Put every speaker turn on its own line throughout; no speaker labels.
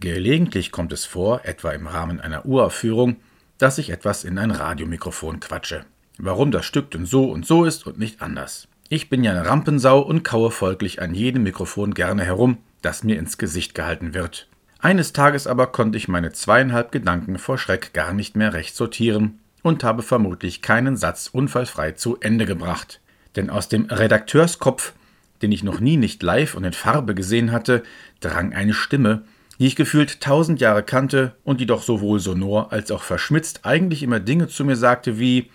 Gelegentlich kommt es vor, etwa im Rahmen einer Uraufführung, dass ich etwas in ein Radiomikrofon quatsche. Warum das Stück denn so und so ist und nicht anders. Ich bin ja eine Rampensau und kaue folglich an jedem Mikrofon gerne herum, das mir ins Gesicht gehalten wird. Eines Tages aber konnte ich meine zweieinhalb Gedanken vor Schreck gar nicht mehr recht sortieren und habe vermutlich keinen Satz unfallfrei zu Ende gebracht. Denn aus dem Redakteurskopf, den ich noch nie nicht live und in Farbe gesehen hatte, drang eine Stimme, die ich gefühlt tausend Jahre kannte und die doch sowohl sonor als auch verschmitzt eigentlich immer Dinge zu mir sagte wie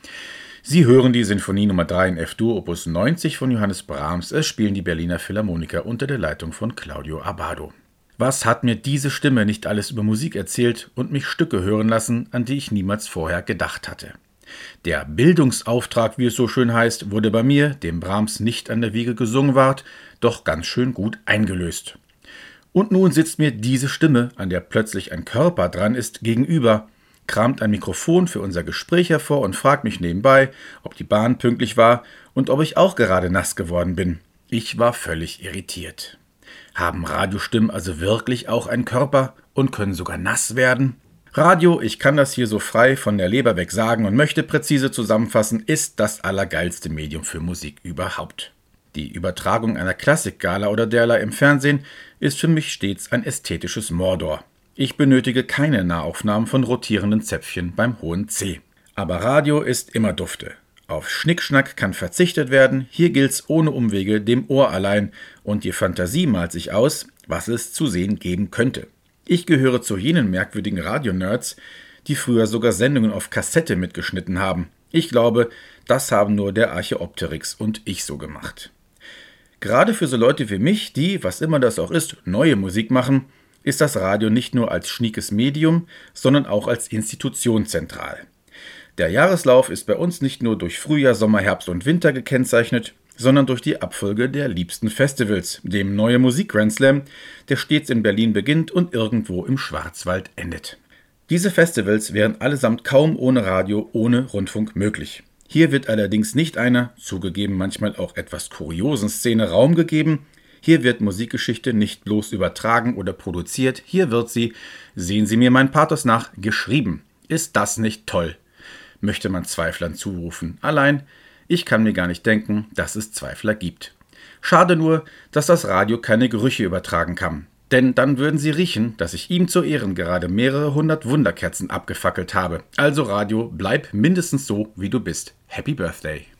Sie hören die Sinfonie Nummer 3 in F-Dur Opus 90 von Johannes Brahms, es spielen die Berliner Philharmoniker unter der Leitung von Claudio Abado. Was hat mir diese Stimme nicht alles über Musik erzählt und mich Stücke hören lassen, an die ich niemals vorher gedacht hatte? Der Bildungsauftrag, wie es so schön heißt, wurde bei mir, dem Brahms nicht an der Wiege gesungen ward, doch ganz schön gut eingelöst. Und nun sitzt mir diese Stimme, an der plötzlich ein Körper dran ist, gegenüber, kramt ein Mikrofon für unser Gespräch hervor und fragt mich nebenbei, ob die Bahn pünktlich war und ob ich auch gerade nass geworden bin. Ich war völlig irritiert. Haben Radiostimmen also wirklich auch einen Körper und können sogar nass werden? Radio, ich kann das hier so frei von der Leber weg sagen und möchte präzise zusammenfassen, ist das allergeilste Medium für Musik überhaupt. Die Übertragung einer Klassikgala oder derlei im Fernsehen ist für mich stets ein ästhetisches Mordor. Ich benötige keine Nahaufnahmen von rotierenden Zäpfchen beim hohen C. Aber Radio ist immer dufte. Auf Schnickschnack kann verzichtet werden, hier gilt's ohne Umwege dem Ohr allein und die Fantasie malt sich aus, was es zu sehen geben könnte. Ich gehöre zu jenen merkwürdigen Radionerds, die früher sogar Sendungen auf Kassette mitgeschnitten haben. Ich glaube, das haben nur der Archeopteryx und ich so gemacht. Gerade für so Leute wie mich, die, was immer das auch ist, neue Musik machen, ist das Radio nicht nur als schniekes Medium, sondern auch als Institution zentral. Der Jahreslauf ist bei uns nicht nur durch Frühjahr, Sommer, Herbst und Winter gekennzeichnet, sondern durch die Abfolge der liebsten Festivals, dem Neue Musik Grand Slam, der stets in Berlin beginnt und irgendwo im Schwarzwald endet. Diese Festivals wären allesamt kaum ohne Radio, ohne Rundfunk möglich. Hier wird allerdings nicht einer, zugegeben manchmal auch etwas kuriosen Szene Raum gegeben. Hier wird Musikgeschichte nicht bloß übertragen oder produziert, hier wird sie, sehen Sie mir mein Pathos nach, geschrieben. Ist das nicht toll? Möchte man Zweiflern zurufen. Allein, ich kann mir gar nicht denken, dass es Zweifler gibt. Schade nur, dass das Radio keine Gerüche übertragen kann. Denn dann würden sie riechen, dass ich ihm zu Ehren gerade mehrere hundert Wunderkerzen abgefackelt habe. Also Radio, bleib mindestens so, wie du bist. Happy Birthday.